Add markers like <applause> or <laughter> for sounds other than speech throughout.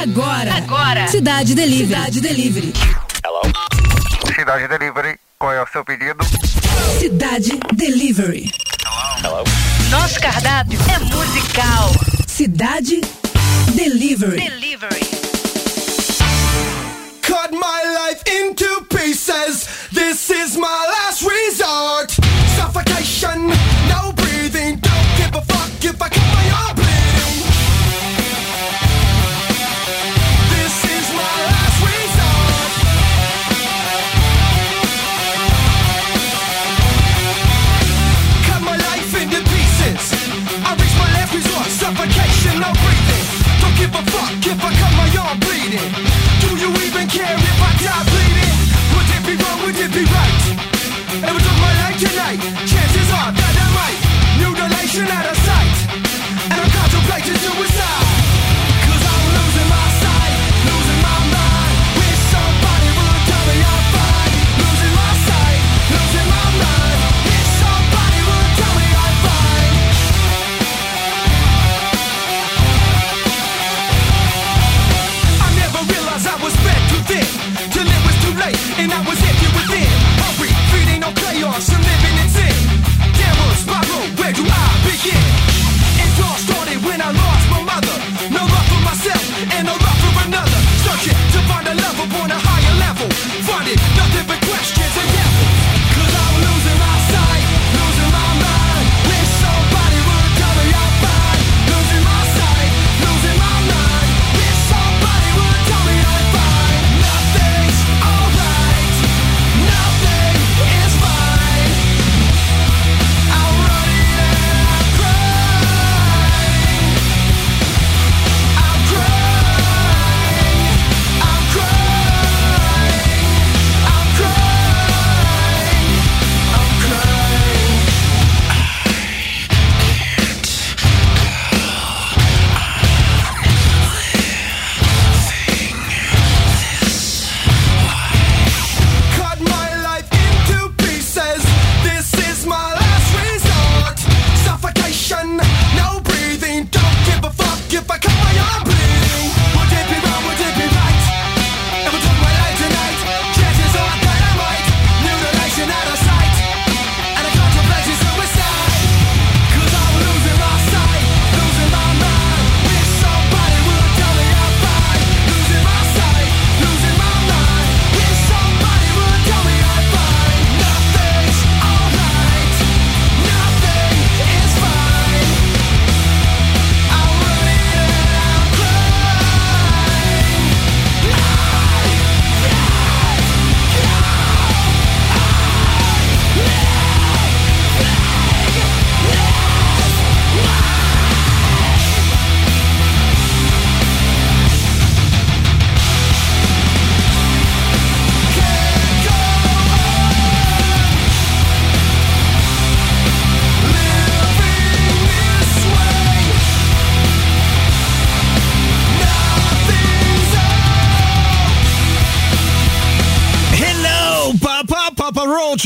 Agora. Agora. Cidade Delivery. Cidade Delivery. Hello. Cidade Delivery. Qual é o seu pedido? Cidade Delivery. Hello. Hello. Nosso cardápio é musical. Cidade Delivery. Delivery. Cut my life into pieces. This is my last resort. Do you even care if I die bleeding? It be wrong? It be right? My life tonight. Chances are that I might mutilation at a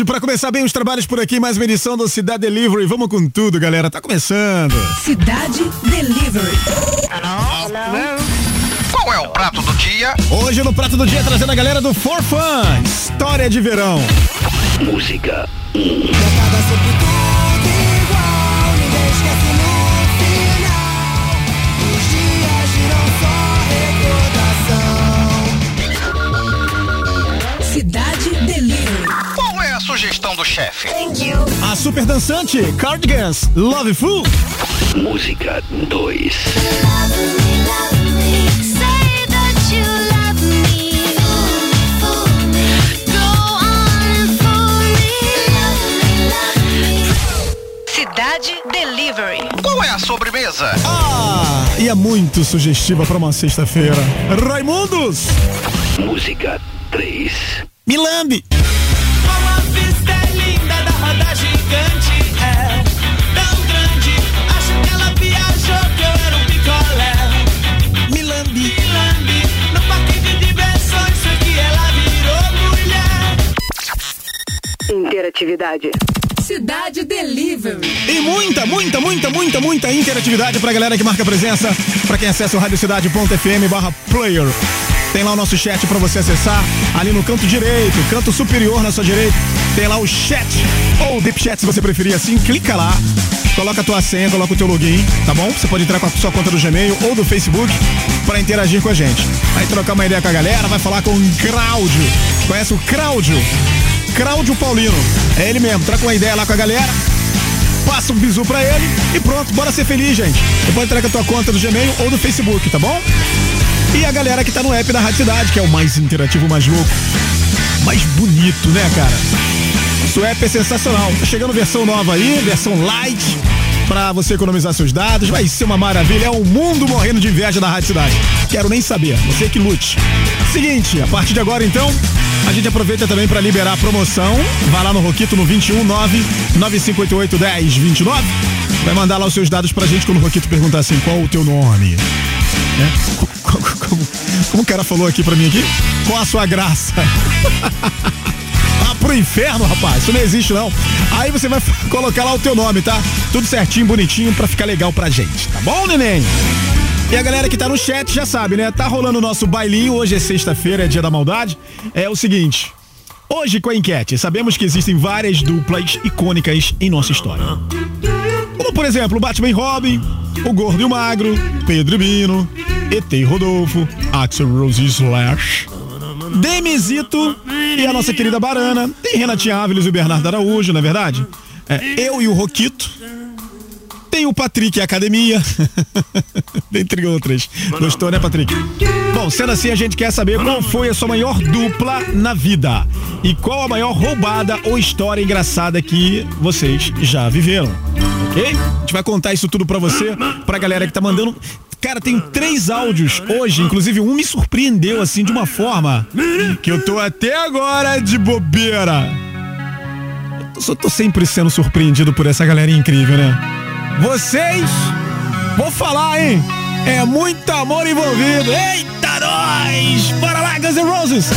Para começar bem os trabalhos por aqui, mais uma edição do Cidade Delivery. Vamos com tudo, galera. Tá começando. Cidade Delivery. Hello? Hello? Qual é o prato do dia? Hoje no prato do dia trazendo a galera do For Fun. História de verão. Música. sugestão do chefe. A super dançante Cardigans Love Fool. Música 2. Cidade Delivery. Qual é a sobremesa? Ah, e é muito sugestiva para uma sexta-feira. Raimundos! Música 3. Milambe! interatividade. Cidade Delivery. E muita, muita, muita, muita, muita interatividade pra galera que marca presença, pra quem acessa o radiocidade.fm barra player. Tem lá o nosso chat para você acessar, ali no canto direito, canto superior na sua direita. Tem lá o chat, ou deep chat se você preferir assim, clica lá, coloca a tua senha, coloca o teu login, tá bom? Você pode entrar com a sua conta do Gmail ou do Facebook para interagir com a gente. Vai trocar uma ideia com a galera, vai falar com o Cláudio. Conhece o Cláudio? Cláudio Paulino. É ele mesmo. Troca uma ideia lá com a galera passa um bisu pra ele e pronto, bora ser feliz, gente. Você pode entrar com a tua conta do Gmail ou do Facebook, tá bom? E a galera que tá no app da Rádio Cidade, que é o mais interativo, mais louco, mais bonito, né, cara? Nosso app é sensacional. Tá chegando versão nova aí, versão light, pra você economizar seus dados. Vai ser uma maravilha. É o mundo morrendo de inveja da Rádio Cidade. Quero nem saber, você que lute. Seguinte, a partir de agora, então, a gente aproveita também pra liberar a promoção. Vai lá no Roquito no 219 9588 1029. Vai mandar lá os seus dados pra gente quando o Roquito perguntar assim: qual o teu nome? Né? Como, como- como o cara falou aqui pra mim aqui? Qual a sua graça? <laughs> Pro inferno, rapaz. Isso não existe, não. Aí você vai <laughs> colocar lá o teu nome, tá? Tudo certinho, bonitinho, pra ficar legal pra gente. Tá bom, neném? E a galera que tá no chat já sabe, né? Tá rolando o nosso bailinho. Hoje é sexta-feira, é dia da maldade. É o seguinte. Hoje com a enquete, sabemos que existem várias duplas icônicas em nossa história. Como, por exemplo, o Batman e Robin, o Gordo e o Magro, Pedro e Bino, ET Rodolfo, Axel Rose e Slash, Demizito e a nossa querida Barana. Tem Renatinha Áviles e o Bernardo Araújo, não é verdade? É, eu e o Roquito. Tem o Patrick e a Academia. <laughs> Dentre outras. Gostou, né, Patrick? Bom, sendo assim, a gente quer saber qual foi a sua maior dupla na vida. E qual a maior roubada ou história engraçada que vocês já viveram. Ok? A gente vai contar isso tudo pra você, pra galera que tá mandando. Cara, tem três áudios hoje, inclusive um me surpreendeu assim de uma forma que eu tô até agora de bobeira. Eu só tô sempre sendo surpreendido por essa galera incrível, né? Vocês, vou falar, hein? É muito amor envolvido. Eita, nós! Bora lá, Guns N' Roses!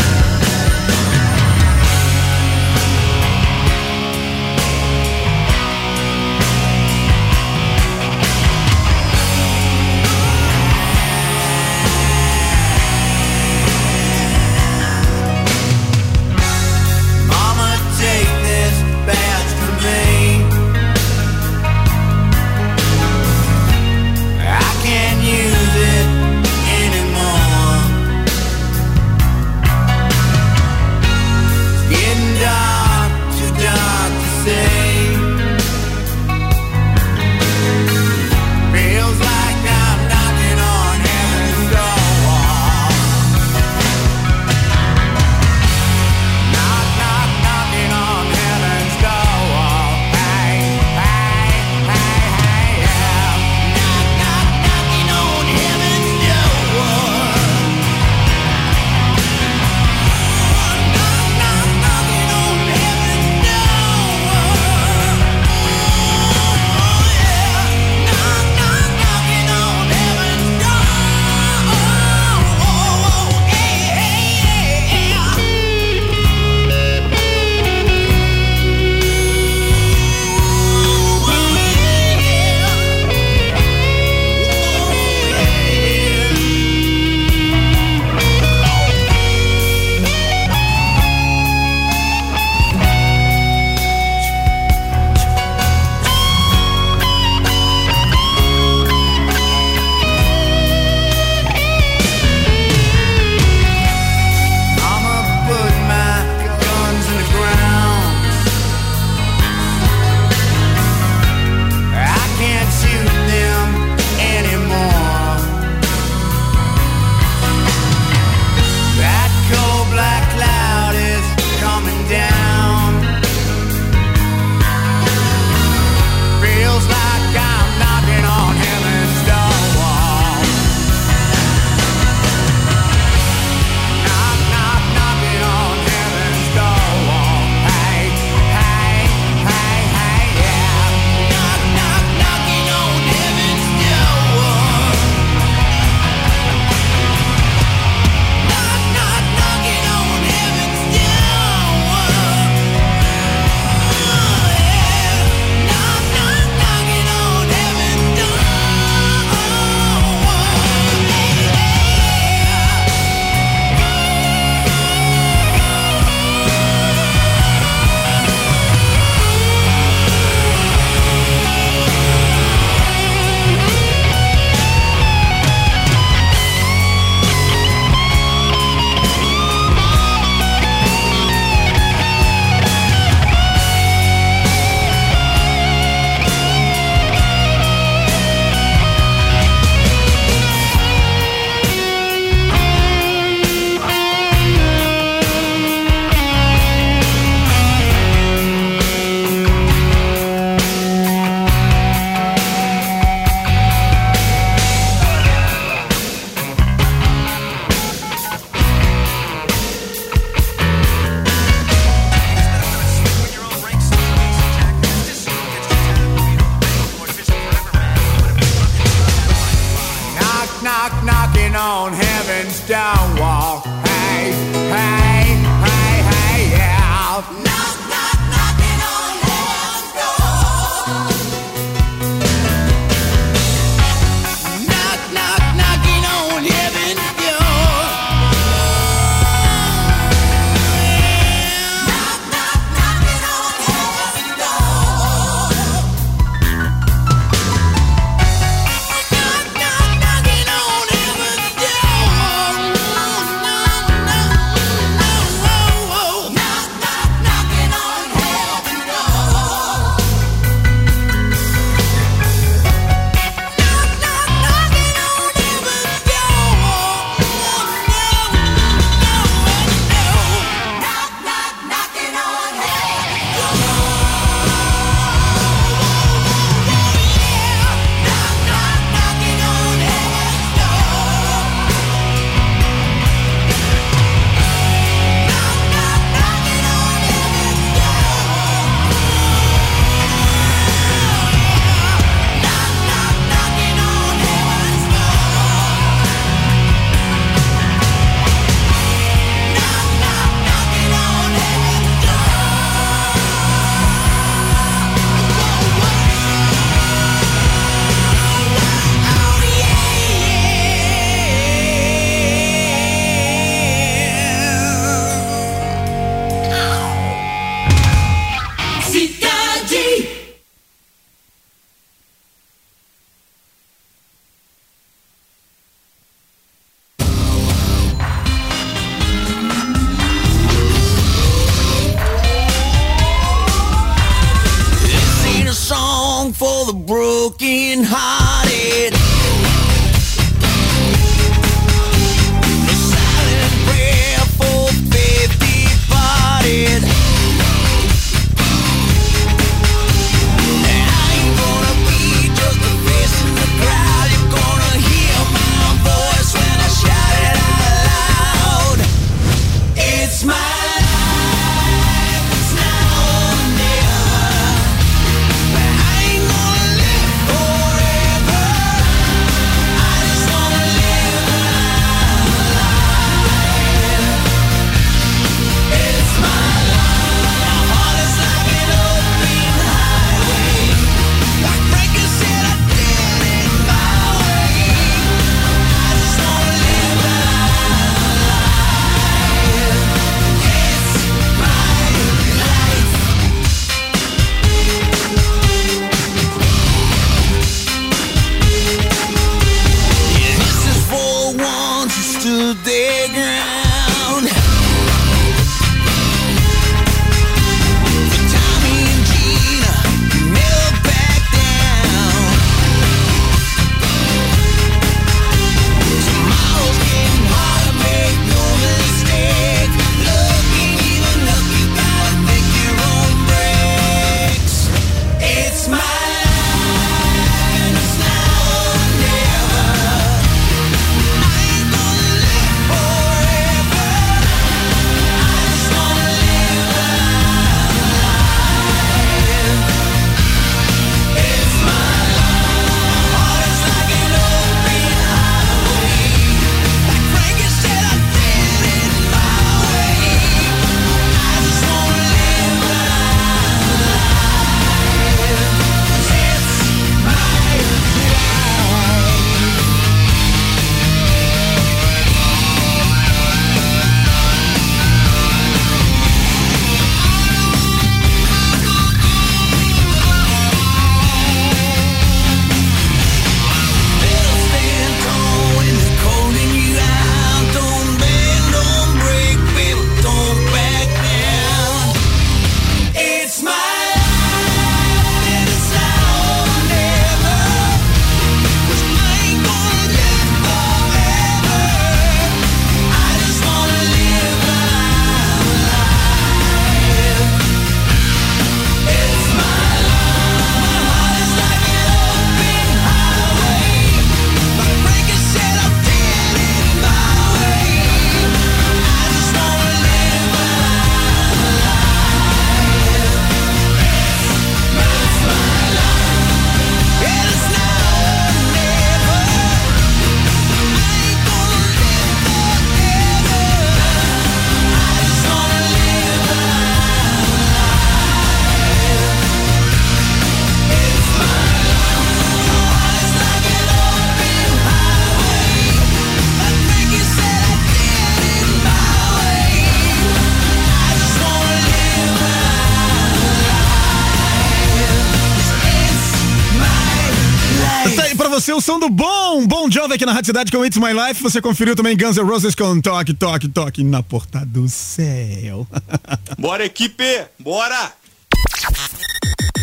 Aqui na Rádio Cidade com It's My Life. Você conferiu também Guns N' Roses com Toque, Toque, Toque na porta do céu. <laughs> Bora, equipe! Bora!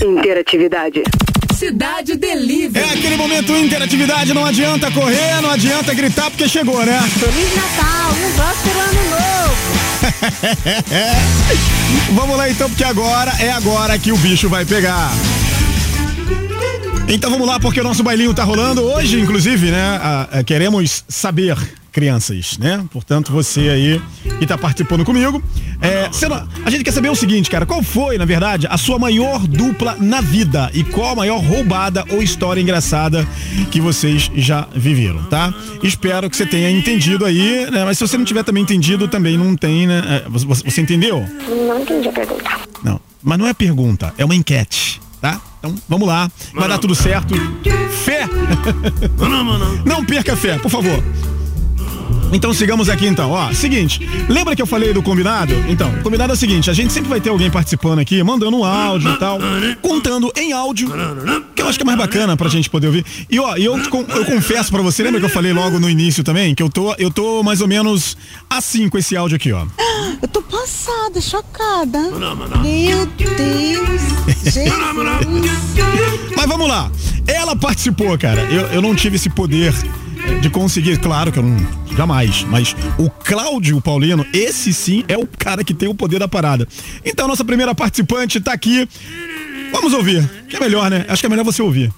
Interatividade. Cidade Delivery. É aquele momento interatividade, não adianta correr, não adianta gritar porque chegou, né? Feliz Natal um próspero ano novo. <laughs> Vamos lá então, porque agora é agora que o bicho vai pegar. Então vamos lá, porque o nosso bailinho tá rolando hoje, inclusive, né? ah, ah, queremos saber, crianças, né? Portanto, você aí que tá participando comigo. É, não- a gente quer saber o seguinte, cara, qual foi, na verdade, a sua maior dupla na vida? E qual a maior roubada ou história engraçada que vocês já viveram, tá? Espero que você tenha entendido aí, né? Mas se você não tiver também entendido, também não tem, né? É, você, você entendeu? Não entendi a pergunta. Não, mas não é pergunta, é uma enquete, tá? Então, vamos lá, vai dar tudo certo. Fé! <laughs> Não perca fé, por favor. Então sigamos aqui então, ó, seguinte, lembra que eu falei do combinado? Então, o combinado é o seguinte, a gente sempre vai ter alguém participando aqui, mandando um áudio e tal, contando em áudio, que eu acho que é mais bacana pra gente poder ouvir. E ó, eu, eu confesso pra você, lembra que eu falei logo no início também, que eu tô, eu tô mais ou menos assim com esse áudio aqui, ó. Eu tô passada, chocada. Meu Deus. Jesus. Mas vamos lá. Ela participou, cara. Eu, eu não tive esse poder de conseguir, claro que eu não. Jamais. Mas o Cláudio Paulino, esse sim é o cara que tem o poder da parada. Então, nossa primeira participante tá aqui. Vamos ouvir. Que é melhor, né? Acho que é melhor você ouvir.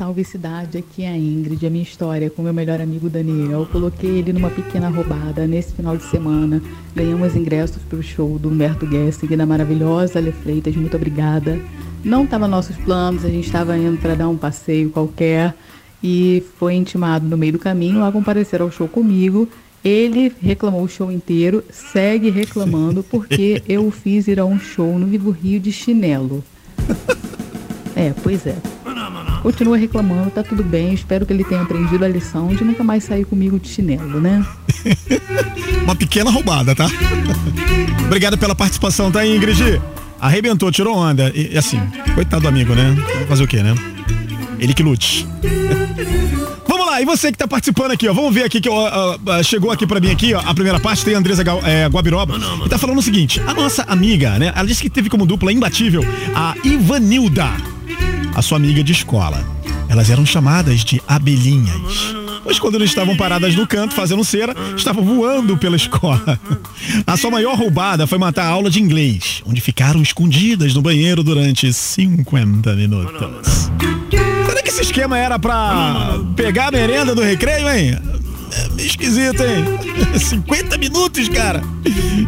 Salve cidade, aqui é a Ingrid, a minha história com meu melhor amigo Daniel. Eu coloquei ele numa pequena roubada nesse final de semana. Ganhamos ingressos para o show do Humberto Gessing, da maravilhosa Ale Freitas, muito obrigada. Não estava nossos planos, a gente estava indo para dar um passeio qualquer e foi intimado no meio do caminho a comparecer ao show comigo. Ele reclamou o show inteiro, segue reclamando porque <laughs> eu o fiz ir a um show no Vivo Rio de chinelo. É, pois é. Continua reclamando, tá tudo bem. Espero que ele tenha aprendido a lição de nunca mais sair comigo de chinelo, né? <laughs> Uma pequena roubada, tá? <laughs> Obrigado pela participação, tá, Ingrid? Arrebentou, tirou onda. E, assim, coitado do amigo, né? Fazer o quê, né? Ele que lute. Vamos lá, e você que tá participando aqui, ó. Vamos ver aqui que ó, ó, chegou aqui pra mim aqui, ó. A primeira parte tem a Andresa Gal- é, Guabiroba. E tá falando o seguinte: a nossa amiga, né? Ela disse que teve como dupla imbatível a Ivanilda, a sua amiga de escola. Elas eram chamadas de abelhinhas. Pois quando não estavam paradas no canto fazendo cera, estavam voando pela escola. A sua maior roubada foi matar a aula de inglês, onde ficaram escondidas no banheiro durante 50 minutos. Esse esquema era pra pegar a merenda do recreio, hein? É meio esquisito, hein? <laughs> 50 minutos, cara.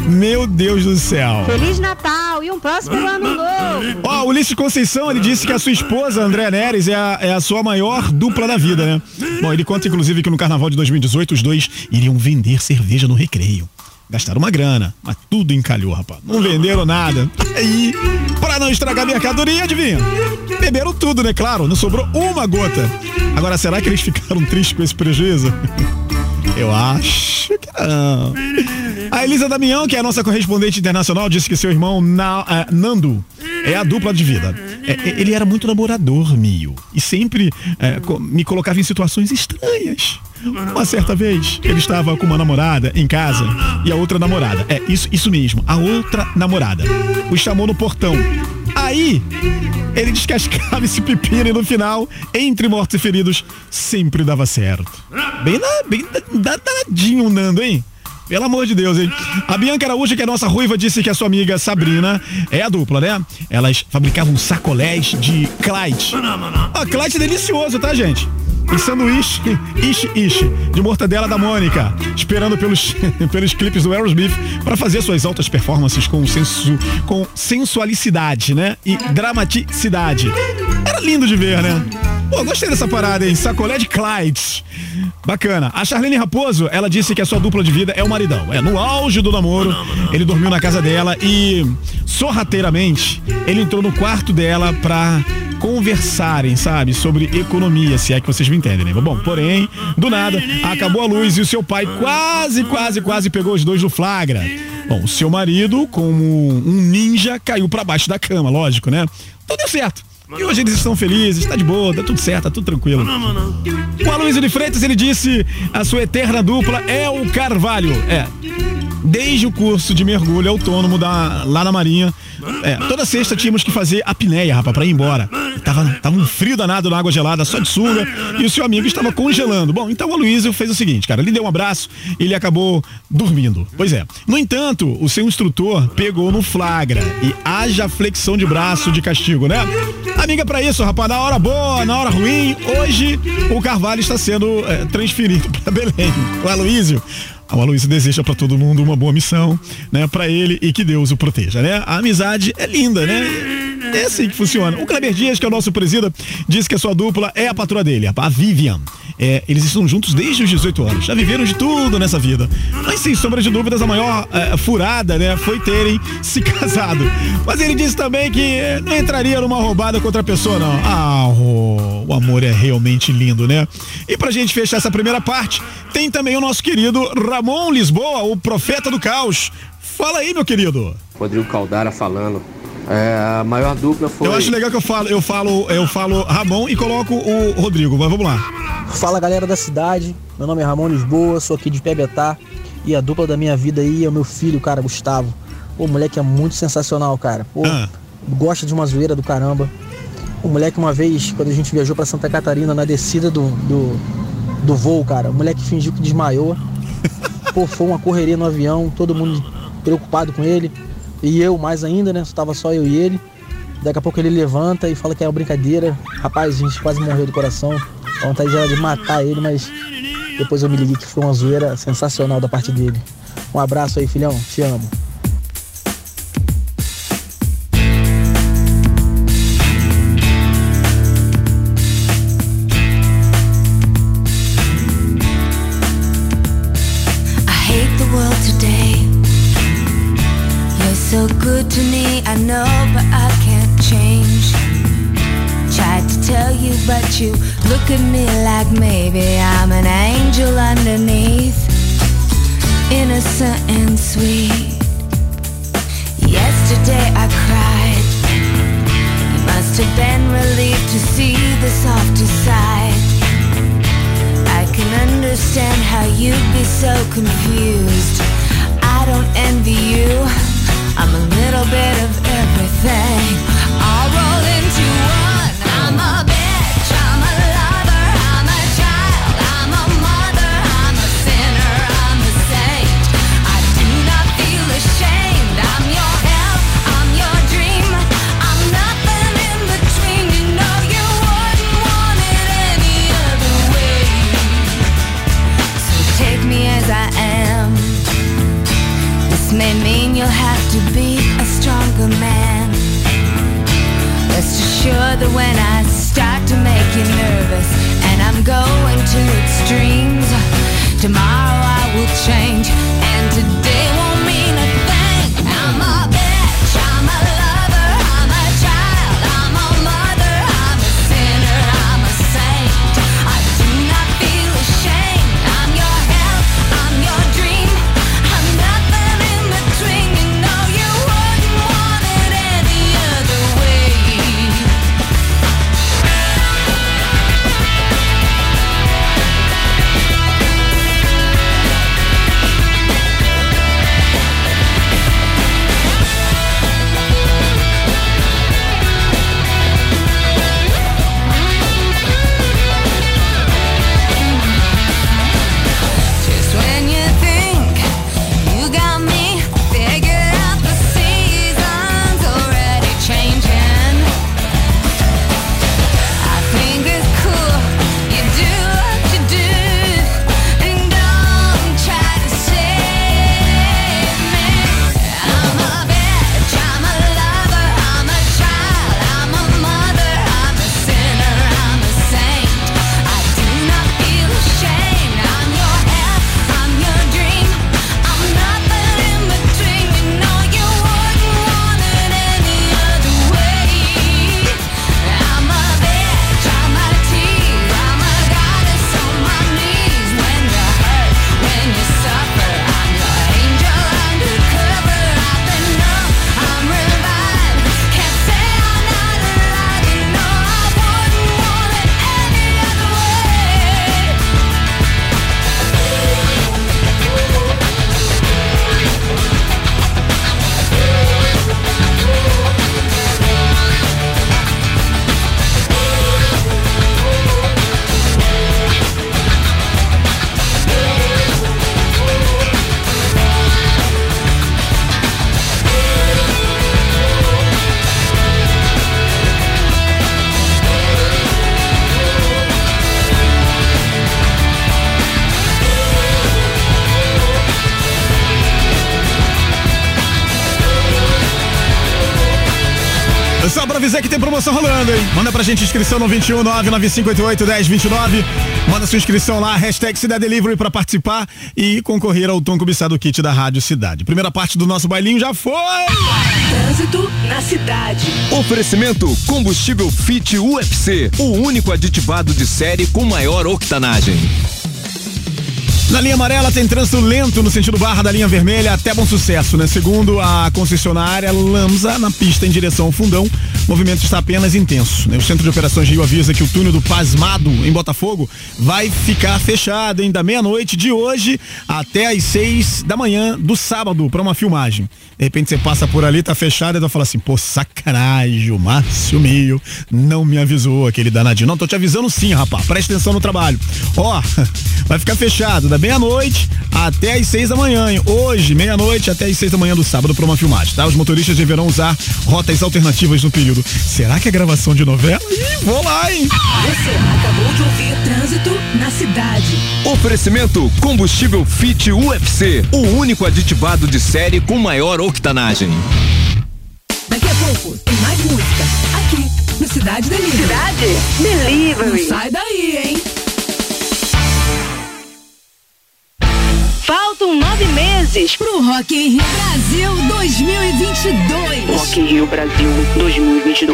Meu Deus do céu. Feliz Natal e um próspero ano novo. Ó, o Ulisses Conceição, ele disse que a sua esposa, André Neres, é a, é a sua maior dupla da vida, né? Bom, ele conta, inclusive, que no carnaval de 2018 os dois iriam vender cerveja no recreio. Gastaram uma grana, mas tudo encalhou, rapaz. Não venderam nada. Aí, pra não estragar a mercadoria, adivinha? Beberam tudo, né? Claro, não sobrou uma gota. Agora, será que eles ficaram tristes com esse prejuízo? <laughs> Eu acho que não. A Elisa Damião, que é a nossa correspondente internacional, disse que seu irmão Na- eh, Nando é a dupla de vida. É, é, ele era muito namorador, Mio. E sempre co- me colocava em situações estranhas. Uma certa vez, ele estava com uma namorada em casa e a outra namorada. É, isso, isso mesmo, a outra namorada. O chamou no portão. Aí, ele <laughs> descascava esse pepino e no final, entre mortos e feridos, sempre dava certo. Bem, na, bem da- danadinho Nando, hein? Pelo amor de Deus, hein? A Bianca Araújo, que é a nossa ruiva, disse que a sua amiga Sabrina é a dupla, né? Elas fabricavam sacolés de Clyde. Ah, Clyde é delicioso, tá, gente? E sanduíche, ishi ishi, de mortadela da Mônica, esperando pelos, <laughs> pelos clipes do Aerosmith para fazer suas altas performances com, sensu, com sensualicidade, né? E dramaticidade. Era lindo de ver, né? Pô, gostei dessa parada, hein? Sacolé de Clyde. Bacana. A Charlene Raposo, ela disse que a sua dupla de vida é o maridão. É, no auge do namoro, ele dormiu na casa dela e, sorrateiramente, ele entrou no quarto dela pra conversarem, sabe? Sobre economia, se é que vocês me entendem, né? Bom, porém, do nada, acabou a luz e o seu pai quase, quase, quase pegou os dois no flagra. Bom, o seu marido, como um ninja, caiu pra baixo da cama, lógico, né? Então deu certo. E hoje eles estão felizes, tá de boa, tá tudo certo, tá tudo tranquilo. O Aloysio de Freitas, ele disse, a sua eterna dupla é o Carvalho. É, desde o curso de mergulho autônomo da, lá na Marinha. É, toda sexta tínhamos que fazer a apneia, rapaz, pra ir embora. Tava, tava um frio danado na água gelada, só de sunga, e o seu amigo estava congelando. Bom, então o Aloysio fez o seguinte, cara, ele deu um abraço e ele acabou dormindo. Pois é. No entanto, o seu instrutor pegou no flagra e haja flexão de braço de castigo, né? Amiga, pra isso, rapaz, na hora boa, na hora ruim, hoje o Carvalho está sendo é, transferido <laughs> pra Belém. O Aloysio o Aloysio deseja para todo mundo uma boa missão, né, para ele e que Deus o proteja, né? A amizade é linda, né? É assim que funciona. O Kleber Dias, que é o nosso presida, diz que a sua dupla é a patroa dele, a Vivian. É, eles estão juntos desde os 18 anos. Já viveram de tudo nessa vida. Mas sem sombra de dúvidas, a maior é, furada, né, foi terem se casado. Mas ele disse também que não entraria numa roubada contra a pessoa, não. Ah, oh, amor é realmente lindo, né? E pra gente fechar essa primeira parte, tem também o nosso querido Ramon Lisboa, o profeta do caos. Fala aí, meu querido. Rodrigo Caldara falando. É, a maior dupla foi. Eu acho legal que eu falo, eu falo, eu falo Ramon e coloco o Rodrigo, mas vamos lá. Fala galera da cidade, meu nome é Ramon Lisboa, sou aqui de Pebetá e a dupla da minha vida aí é o meu filho, cara, Gustavo. O moleque é muito sensacional, cara. Pô, ah. gosta de uma zoeira do caramba. O moleque, uma vez, quando a gente viajou para Santa Catarina, na descida do, do, do voo, cara, o moleque fingiu que desmaiou. <laughs> Pô, foi uma correria no avião, todo mundo preocupado com ele. E eu mais ainda, né? Estava só eu e ele. Daqui a pouco ele levanta e fala que é uma brincadeira. Rapaz, a gente quase morreu do coração. A vontade era de matar ele, mas depois eu me liguei que foi uma zoeira sensacional da parte dele. Um abraço aí, filhão. Te amo. At me like maybe I'm an angel underneath, innocent and sweet. Yesterday I cried. You must have been relieved to see the softer side. I can understand how you'd be so confused. I don't envy you. I'm a little bit of everything. Gente inscrição no 21 99588 1029. Manda sua inscrição lá, hashtag Cidade Delivery pra participar e concorrer ao Tom Cobiçado Kit da Rádio Cidade. Primeira parte do nosso bailinho já foi! Trânsito na cidade. Oferecimento combustível Fit UFC, o único aditivado de série com maior octanagem. Na linha amarela tem trânsito lento no sentido barra da linha vermelha até bom sucesso, né? Segundo a concessionária Lamsa, na pista em direção ao fundão, o movimento está apenas intenso. Né? O Centro de Operações Rio avisa que o túnel do Pasmado, em Botafogo, vai ficar fechado, hein? Da meia-noite de hoje até às seis da manhã do sábado, para uma filmagem. De repente você passa por ali, tá fechado, e vai falar assim, pô, sacanagem, o Márcio Meio não me avisou, aquele danadinho. Não, tô te avisando sim, rapaz, presta atenção no trabalho. Ó, <laughs> vai ficar fechado da meia-noite até às seis da manhã, hein? Hoje, meia-noite até às seis da manhã do sábado para uma filmagem, tá? Os motoristas deverão usar rotas alternativas no período. Será que é gravação de novela? Ih, vou lá, hein? Você acabou de ouvir Trânsito na cidade. Oferecimento combustível Fit UFC, o único aditivado de série com maior octanagem. Daqui a pouco tem mais música. Aqui, no Cidade Delivery. Cidade Delivery. Não sai daí, hein? Faltam nove meses pro Rock in Rio Brasil 2022. Rock in Rio Brasil 2022.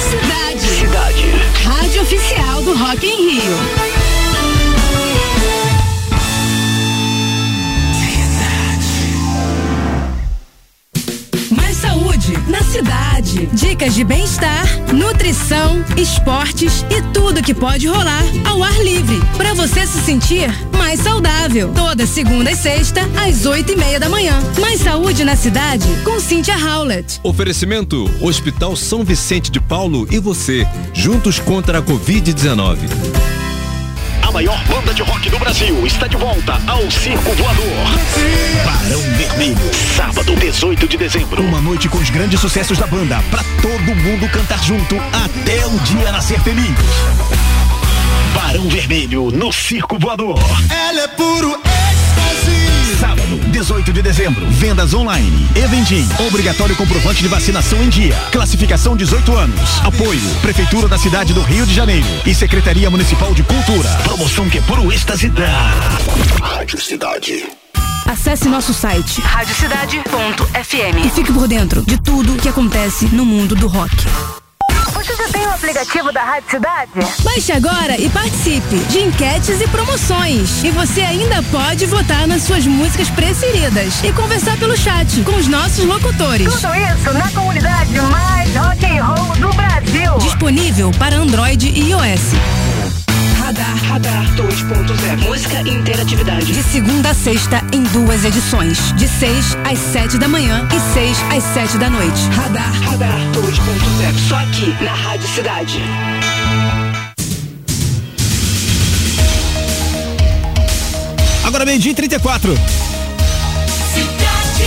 Cidade. Cidade. Rádio oficial do Rock in Rio. Cidade. Dicas de bem-estar, nutrição, esportes e tudo que pode rolar ao ar livre. Para você se sentir mais saudável. Toda segunda e sexta, às oito e meia da manhã. Mais saúde na cidade com Cynthia Howlett. Oferecimento Hospital São Vicente de Paulo e você, juntos contra a Covid-19. A maior banda de rock do Brasil está de volta ao Circo Voador. Barão Vermelho, sábado 18 de dezembro. Uma noite com os grandes sucessos da banda, pra todo mundo cantar junto até o dia nascer feliz. Barão Vermelho no Circo Voador. Ela é puro. Sábado, 18 de dezembro. Vendas online. Eventim. Obrigatório comprovante de vacinação em dia. Classificação 18 anos. Apoio. Prefeitura da cidade do Rio de Janeiro e Secretaria Municipal de Cultura. Promoção que é puro êxtase da Rádio Cidade. Acesse nosso site radiocidade.fm. e fique por dentro de tudo que acontece no mundo do rock. Você tem o aplicativo da Rádio Cidade? Baixe agora e participe de enquetes e promoções. E você ainda pode votar nas suas músicas preferidas e conversar pelo chat com os nossos locutores. Tudo isso na comunidade mais rock and roll do Brasil. Disponível para Android e iOS. Radar, Radar 2.0. Música e interatividade. De segunda a sexta em duas edições. De 6 às 7 da manhã e 6 às 7 da noite. Radar, Radar 2.0. Só aqui na Rádio Cidade. Agora meio-dia e 34. Cidade.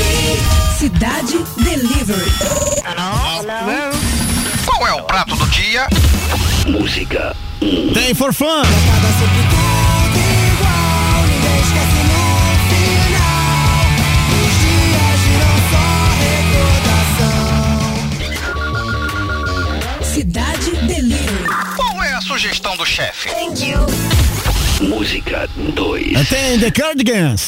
Cidade Delivery. Qual é o prato do dia? Música. Tem for fun. Cidade Delivery. Qual é a sugestão do chefe? Música 2. Tem The Cardigans.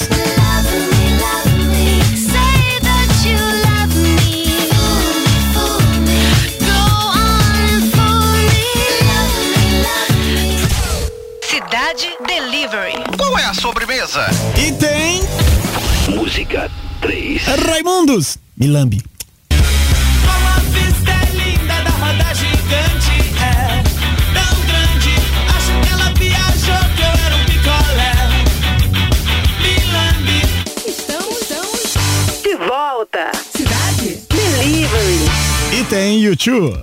Cidade Delivery. Qual é a sobremesa? E tem Música 3. Raimundos. Milambi. Uma vista é linda da roda gigante. É tão grande. Acho que ela viajou que eu era um picolé. Milambi. Estamos, estamos. De volta. Cidade Delivery. E tem YouTube.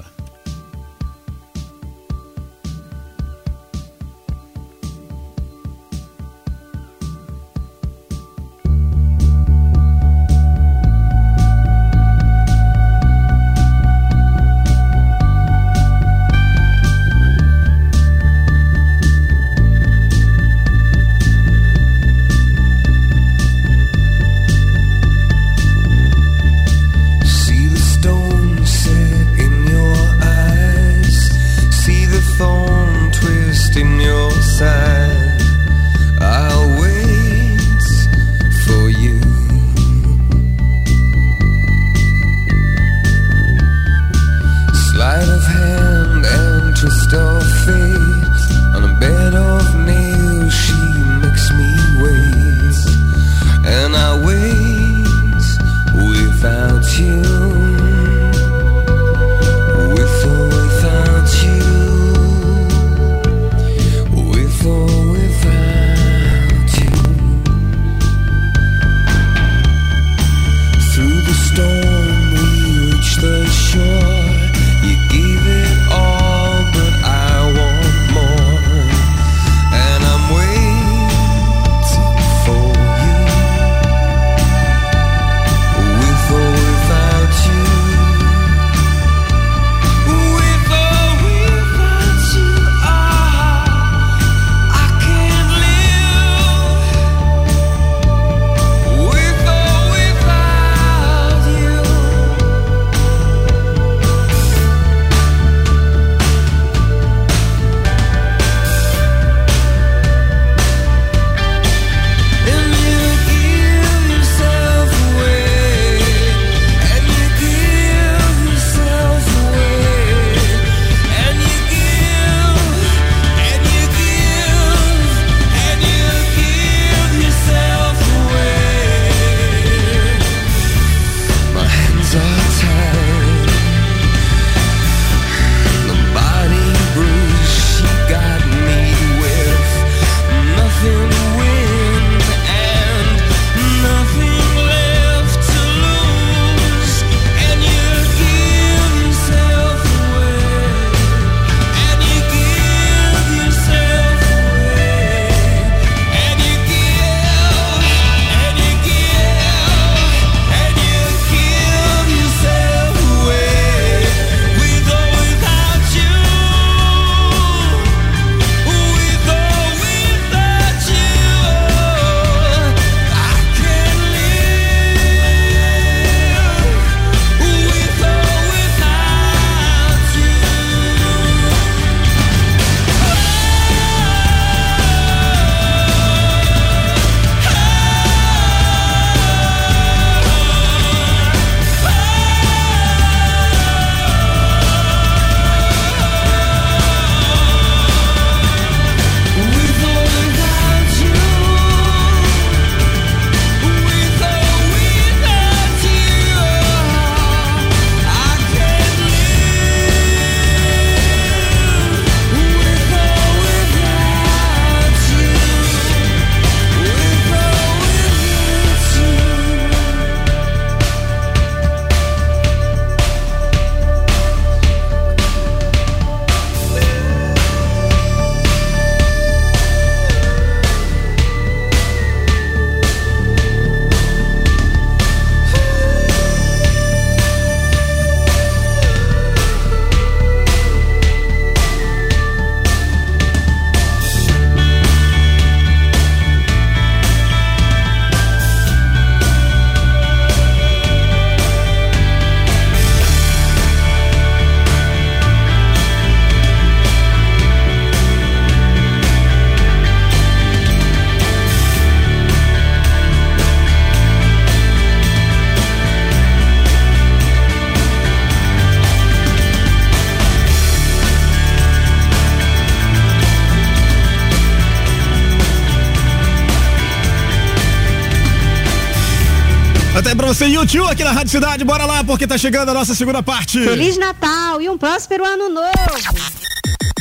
YouTube, aqui na Rádio Cidade. Bora lá, porque tá chegando a nossa segunda parte. Feliz Natal e um próspero ano novo.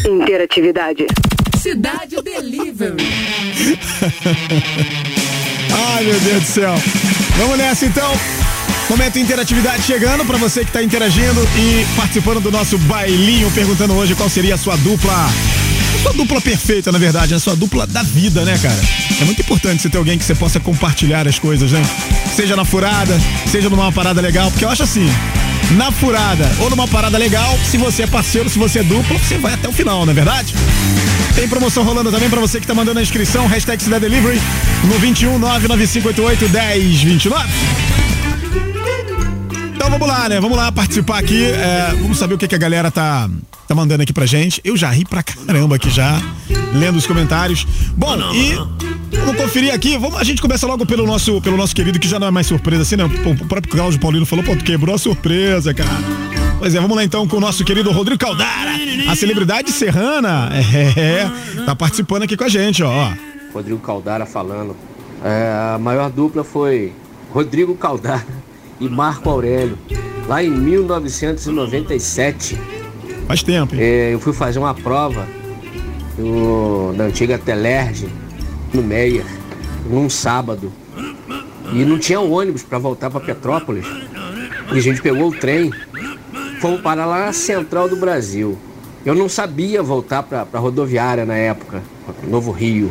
Interatividade. Cidade Delivery. <laughs> Ai, meu Deus do céu. Vamos nessa então. Momento interatividade chegando pra você que tá interagindo e participando do nosso bailinho, perguntando hoje qual seria a sua dupla. A sua dupla perfeita, na verdade, a sua dupla da vida, né, cara? É muito importante você ter alguém que você possa compartilhar as coisas, né? Seja na furada, seja numa parada legal, porque eu acho assim, na furada ou numa parada legal, se você é parceiro, se você é dupla, você vai até o final, não é verdade? Tem promoção rolando também pra você que tá mandando a inscrição, hashtag Cidade Delivery no 21 99588 1029. Então vamos lá, né? Vamos lá participar aqui. é, vamos saber o que, que a galera tá, tá mandando aqui pra gente. Eu já ri pra caramba aqui já, lendo os comentários. Bom, e vamos conferir aqui. Vamos, a gente começa logo pelo nosso, pelo nosso querido, que já não é mais surpresa assim, né? O, o próprio Cláudio Paulino falou, pô, tu quebrou a surpresa, cara. Pois é, vamos lá então com o nosso querido Rodrigo Caldara, a celebridade serrana. É, tá participando aqui com a gente, ó. Rodrigo Caldara falando. É, a maior dupla foi Rodrigo Caldara e Marco Aurélio, lá em 1997. Faz tempo, hein? É, eu fui fazer uma prova no- na antiga Telerge, no Meia, num sábado. E não tinha ônibus para voltar para Petrópolis. E a gente pegou o trem, fomos parar lá na central do Brasil. Eu não sabia voltar para a rodoviária na época, Novo Rio.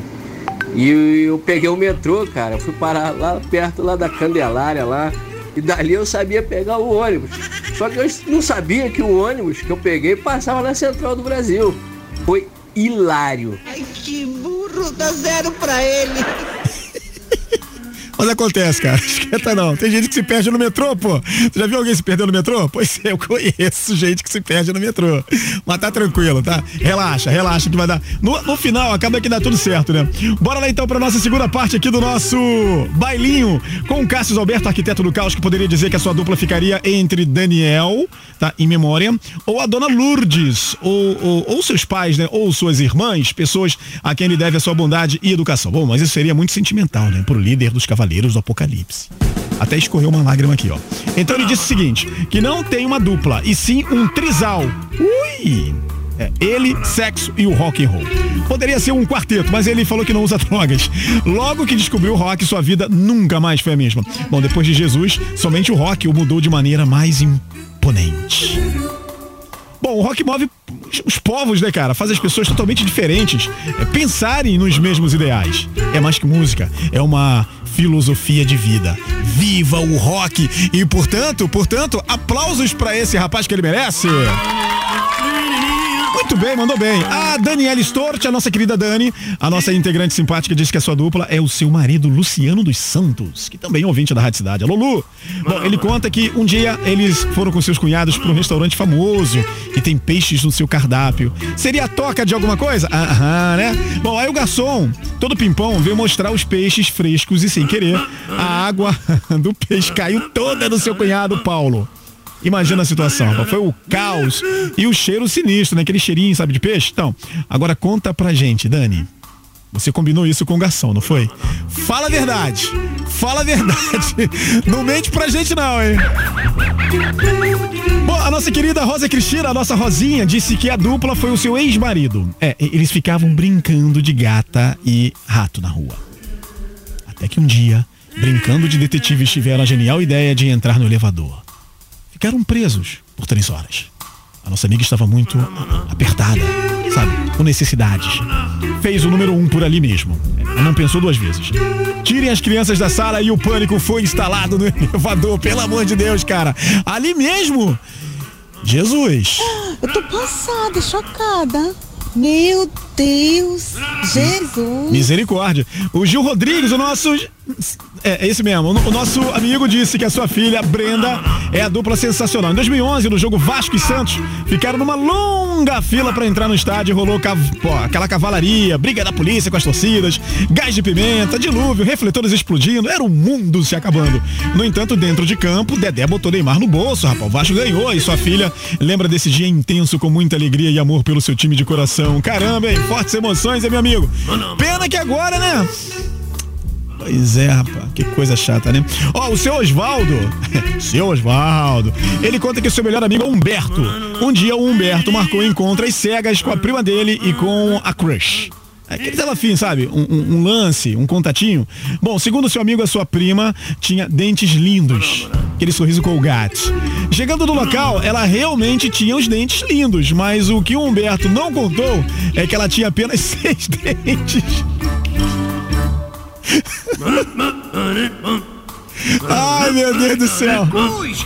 E eu peguei o metrô, cara, fui parar lá perto lá da Candelária lá. E dali eu sabia pegar o ônibus. Só que eu não sabia que o ônibus que eu peguei passava na central do Brasil. Foi hilário. Ai, que burro, dá zero pra ele. Mas acontece, cara. <laughs> Esquenta não. Tem gente que se perde no metrô, pô. Você já viu alguém se perder no metrô? Pois é, eu conheço gente que se perde no metrô. Mas tá tranquilo, tá? Relaxa, relaxa que vai dar. No, no final, acaba que dá tudo certo, né? Bora lá então pra nossa segunda parte aqui do nosso bailinho com o Cássio Alberto, arquiteto do caos, que poderia dizer que a sua dupla ficaria entre Daniel, tá? Em memória, ou a dona Lourdes, ou, ou, ou seus pais, né? Ou suas irmãs, pessoas a quem ele deve a sua bondade e educação. Bom, mas isso seria muito sentimental, né? Pro líder dos cavaleiros do Apocalipse. Até escorreu uma lágrima aqui, ó. Então ele disse o seguinte: que não tem uma dupla, e sim um trisal. Ui! É, ele, sexo e o rock and roll. Poderia ser um quarteto, mas ele falou que não usa <laughs> drogas. Logo que descobriu o rock, sua vida nunca mais foi a mesma. Bom, depois de Jesus, somente o rock o mudou de maneira mais imponente. Bom, o rock move os povos, né, cara? Faz as pessoas totalmente diferentes é, pensarem nos mesmos ideais. É mais que música, é uma filosofia de vida. Viva o rock! E, portanto, portanto, aplausos pra esse rapaz que ele merece. Muito bem, mandou bem. A Daniela Stort, a nossa querida Dani, a nossa integrante simpática, diz que a sua dupla é o seu marido Luciano dos Santos, que também é ouvinte da Rádio Cidade. Alô, Lu! Bom, ele conta que um dia eles foram com seus cunhados para um restaurante famoso que tem peixes no seu cardápio. Seria a toca de alguma coisa? Aham, né? Bom, aí o garçom, todo pimpão, veio mostrar os peixes frescos e sem querer, a água <laughs> do peixe caiu toda no seu cunhado Paulo. Imagina a situação, rapaz. foi o caos e o cheiro sinistro, né? Aquele cheirinho, sabe, de peixe. Então, agora conta pra gente, Dani. Você combinou isso com o garçom, não foi? Fala a verdade. Fala a verdade. <laughs> Não mente pra gente não, hein? Bom, a nossa querida Rosa Cristina, a nossa Rosinha, disse que a dupla foi o seu ex-marido. É, eles ficavam brincando de gata e rato na rua. Até que um dia, brincando de detetives, tiveram a genial ideia de entrar no elevador. Ficaram presos por três horas. A nossa amiga estava muito apertada, sabe? Com necessidades. Fez o número um por ali mesmo. Ela não pensou duas vezes. Tirem as crianças da sala e o pânico foi instalado no <laughs> elevador. Pelo amor de Deus, cara. Ali mesmo. Jesus. Eu tô passada, chocada. Meu Deus, Jesus. Misericórdia. O Gil Rodrigues, o nosso. É, é esse mesmo. O nosso amigo disse que a sua filha, Brenda, é a dupla sensacional. Em 2011, no jogo Vasco e Santos, ficaram numa longa fila para entrar no estádio rolou cav... pô, aquela cavalaria, briga da polícia com as torcidas, gás de pimenta, dilúvio, refletores explodindo, era o mundo se acabando. No entanto, dentro de campo, Dedé botou Neymar no bolso, rapaz. O Vasco ganhou e sua filha lembra desse dia intenso com muita alegria e amor pelo seu time de coração. Caramba, hein? Fortes emoções, hein, meu amigo? Pena que agora, né? Pois é, rapaz, que coisa chata, né? Ó, o seu Osvaldo, <laughs> seu Osvaldo, ele conta que seu melhor amigo é Humberto. Um dia o Humberto marcou encontros cegas com a prima dele e com a crush. Aquele tela fim, sabe? Um, um- um lance, um contatinho. Bom, segundo seu amigo, a sua prima tinha dentes lindos. Aquele sorriso colgate. Chegando no local, ela realmente tinha os dentes lindos, mas o que o Humberto não contou é que ela tinha apenas <laughs> seis dentes. Ai, meu Deus do céu.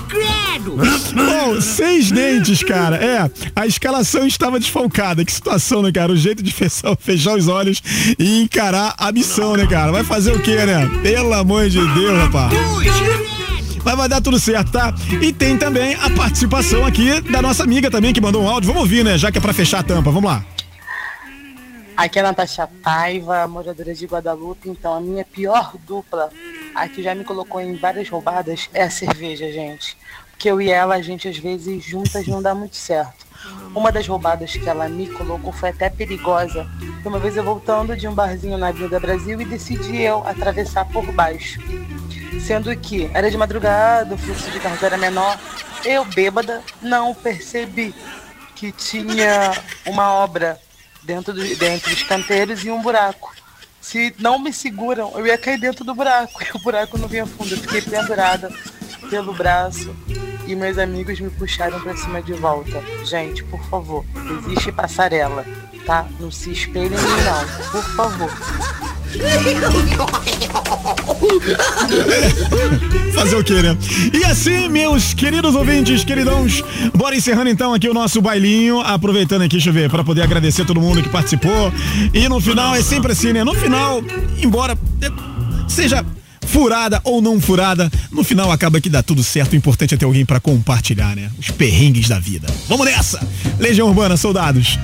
credo! Bom, seis dentes, cara. É, a escalação estava desfalcada. Que situação, né, cara? O jeito de fechar, fechar os olhos e encarar a missão, né, cara? Vai fazer o quê, né? Pelo amor de Deus, rapaz. Mas vai dar tudo certo, tá? E tem também a participação aqui da nossa amiga também que mandou um áudio. Vamos ouvir, né? Já que é pra fechar a tampa. Vamos lá. Aqui é a Natasha Paiva, moradora de Guadalupe. Então, a minha pior dupla, a que já me colocou em várias roubadas, é a cerveja, gente. Porque eu e ela, a gente às vezes juntas não dá muito certo. Uma das roubadas que ela me colocou foi até perigosa. Uma vez eu voltando de um barzinho na Avenida Brasil e decidi eu atravessar por baixo. Sendo que era de madrugada, o fluxo de carros era menor. Eu, bêbada, não percebi que tinha uma obra dentro, do, dentro dos canteiros e um buraco. Se não me seguram, eu ia cair dentro do buraco. <laughs> E o buraco não vinha fundo. Eu fiquei pendurada pelo braço e meus amigos me puxaram pra cima de volta. Gente, por favor, existe passarela, tá? Não se espelhem não. Por favor. <laughs> Fazer o quê, né? E assim, meus queridos ouvintes, queridões, bora encerrando então aqui o nosso bailinho, aproveitando aqui, deixa eu ver, pra poder agradecer todo mundo que participou. E no final é sempre assim, né? No final, embora seja furada ou não furada, no final acaba que dá tudo certo. O importante é ter alguém pra compartilhar, né? Os perrengues da vida. Vamos nessa! Legião Urbana, soldados.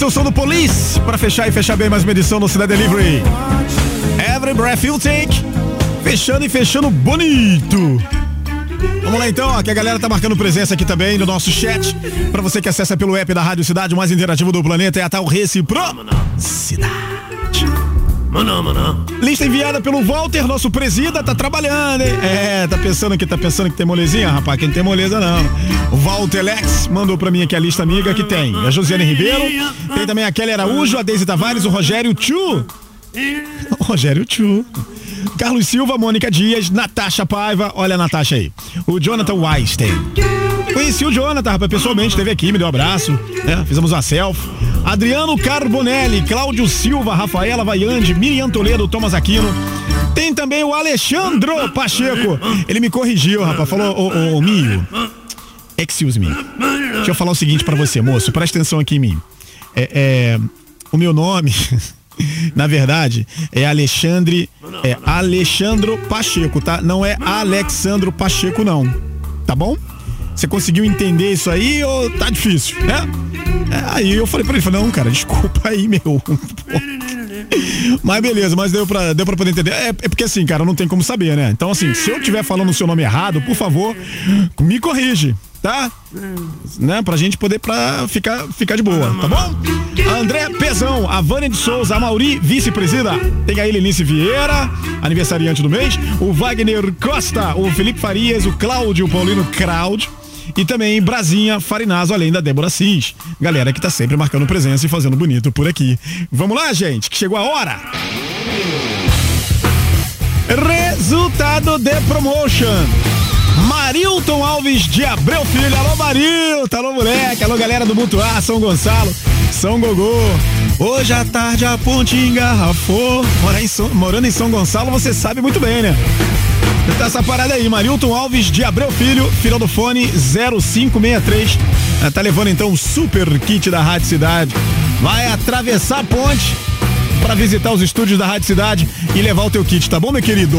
O som do Police para fechar e fechar bem mais uma edição do Cidade Delivery. Every breath you take. Fechando e fechando bonito. Vamos lá então, ó, que a galera tá marcando presença aqui também no nosso chat. Pra você que acessa pelo app da Rádio Cidade, o mais interativo do planeta é a tal Recipro Cidade. Lista enviada pelo Walter, nosso presida, tá trabalhando, hein? É, tá pensando que tá pensando que tem molezinha, rapaz? Quem tem moleza não. O Walter Lex mandou pra mim aqui a lista amiga que tem a Josiane Ribeiro, tem também a Kelly Araújo, a Deise Tavares, o Rogério Tchu. O <laughs> Rogério Tchu. Carlos Silva, Mônica Dias, Natasha Paiva, olha a Natasha aí. O Jonathan Weinstein. Conheci o Jonathan, rapaz, pessoalmente, esteve aqui, me deu um abraço, né? Fizemos uma selfie. Adriano Carbonelli, Cláudio Silva, Rafaela Vaiande, Miriam Toledo, Thomas Aquino. Tem também o Alexandro Pacheco. Ele me corrigiu, rapaz, falou, ô, ô, ô Mio, excuse me. Deixa eu falar o seguinte pra você, moço, presta atenção aqui em mim. É, é, o meu nome... <laughs> Na verdade, é Alexandre. É Alexandro Pacheco, tá? Não é Alexandro Pacheco, não. Tá bom? Você conseguiu entender isso aí ou tá difícil, né? É, aí eu falei pra ele, falei, não, cara, desculpa aí, meu. <laughs> Mas beleza, mas deu pra, deu pra poder entender. É, é porque assim, cara, não tem como saber, né? Então, assim, se eu estiver falando o seu nome errado, por favor, me corrige, tá? Né? Pra gente poder pra ficar, ficar de boa, tá bom? André Pezão, a Vânia de Souza, a Mauri, vice-presida. Tem a Helenice Vieira, aniversariante do mês. O Wagner Costa, o Felipe Farias, o Cláudio, Paulino Kraud. E também Brasinha Farinazo, além da Débora Cis. Galera que tá sempre marcando presença e fazendo bonito por aqui. Vamos lá, gente, que chegou a hora. Resultado de promotion. Marilton Alves de Abreu Filho. Alô, Marilton. Alô, moleque. Alô, galera do Mutuá, São Gonçalo, São Gogô. Hoje à tarde a ponte engarrafou. Morando em São Gonçalo, você sabe muito bem, né? Tá essa parada aí, Marilton Alves de Abreu Filho, final do fone 0563. Ah, Tá levando então o super kit da Rádio Cidade. Vai atravessar a ponte para visitar os estúdios da Rádio Cidade e levar o teu kit, tá bom, meu querido?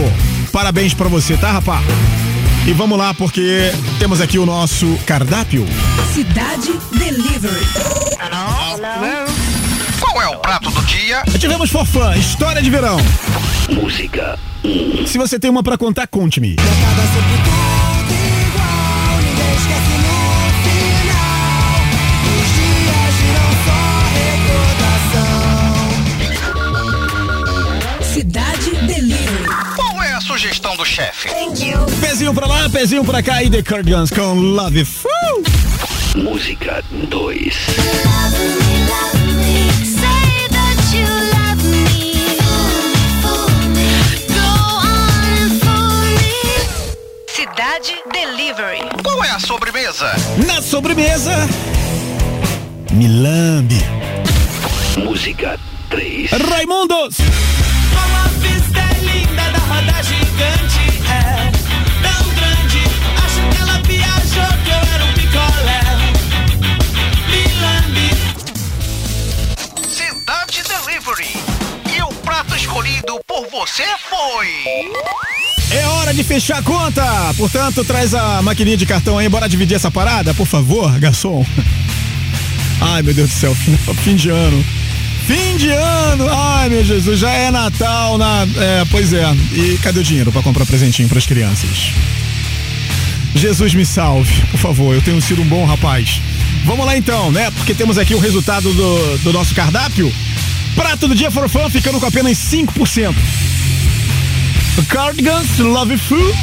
Parabéns pra você, tá, rapá? E vamos lá, porque temos aqui o nosso cardápio. Cidade Delivery. Qual é o prato do dia? Tivemos forfã, história de verão. Música. Se você tem uma pra contar, conte-me. Cidade Delivery. Qual é a sugestão do chefe? Pezinho pra lá, pezinho pra cá e The Cardigans com Love Fu. Música 2. Qual é a sobremesa? Na sobremesa, Milambe. Música 3. Raimundos. Uma vista é linda da roda gigante, é tão grande. Acho que ela viajou que eu era um picolé. Milambi. Cidade Delivery. E o prato escolhido por você foi. É hora de fechar a conta. Portanto, traz a maquininha de cartão aí. Bora dividir essa parada, por favor, garçom. <laughs> Ai, meu Deus do céu, <laughs> fim, de ano. Fim de ano! Ai, meu Jesus, já é Natal na. É, pois é. E cadê o dinheiro pra comprar presentinho pras crianças? Jesus me salve, por favor, eu tenho sido um bom rapaz. Vamos lá então, né? Porque temos aqui o resultado do, do nosso cardápio. Prato do dia for ficando com apenas 5%. Cardigans, Love Food.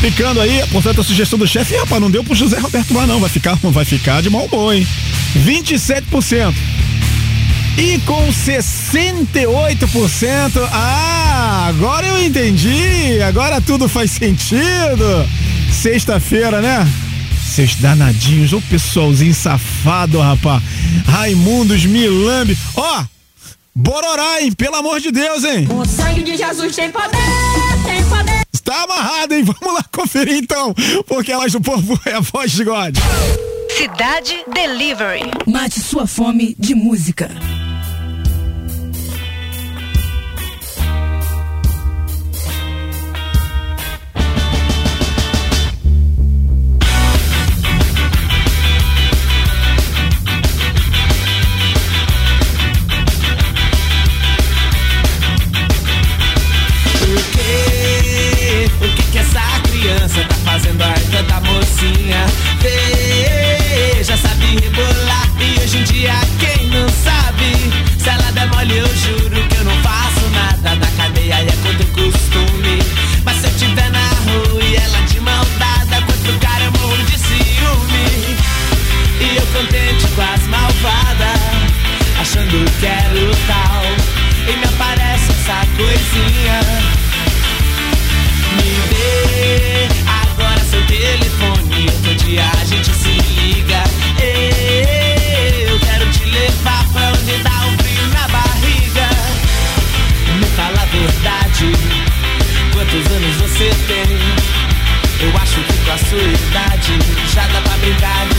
Ficando aí, portanto, a sugestão do chefe, rapaz, não deu pro José Roberto Bar, não. Vai ficar, vai ficar de mau humor, hein? 27%. E com 68%, ah, agora eu entendi, agora tudo faz sentido. Sexta-feira, né? Seus danadinhos, ô pessoalzinho safado, rapaz. Raimundos, Milambe. Ó, Bororá, hein? Pelo amor de Deus, hein? O sangue de Jesus tem poder, tem poder. Está amarrado, hein? Vamos lá conferir então, porque a voz do povo é a voz de God. Cidade Delivery. Mate sua fome de música. fazendo a ida da mocinha. Veja, sabe rebolar. E hoje em dia, quem não sabe? Se ela der mole, eu juro que eu não faço nada. Na cadeia é contra o costume. Mas se eu tiver na rua e ela de mão dada, quanto cara eu morro de ciúme. E eu contente com as malvadas, achando que era o tal. E me aparece essa coisinha. se a gente se liga. Eu quero te levar pra onde tá dá um frio na barriga. Me fala a verdade, quantos anos você tem? Eu acho que com a sua idade já dá pra brincar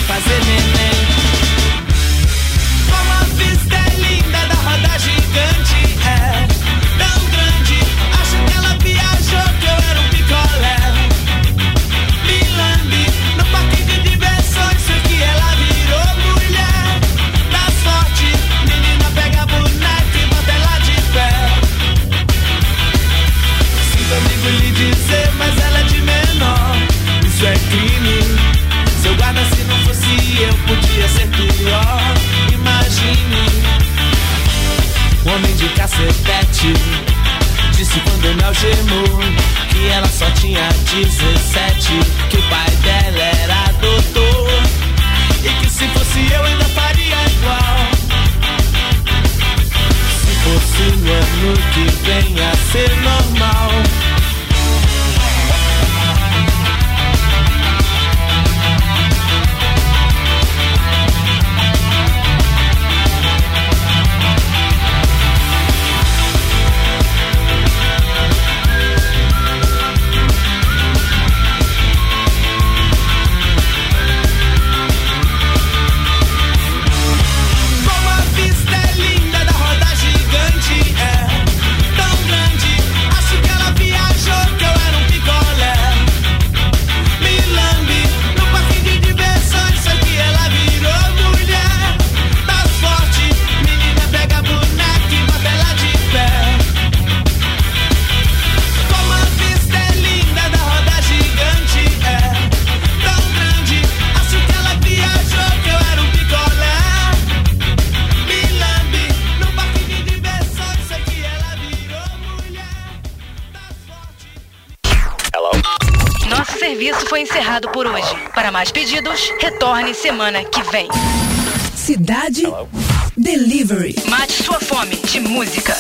semana que vem. Cidade Hello. Delivery. Mate sua fome de música.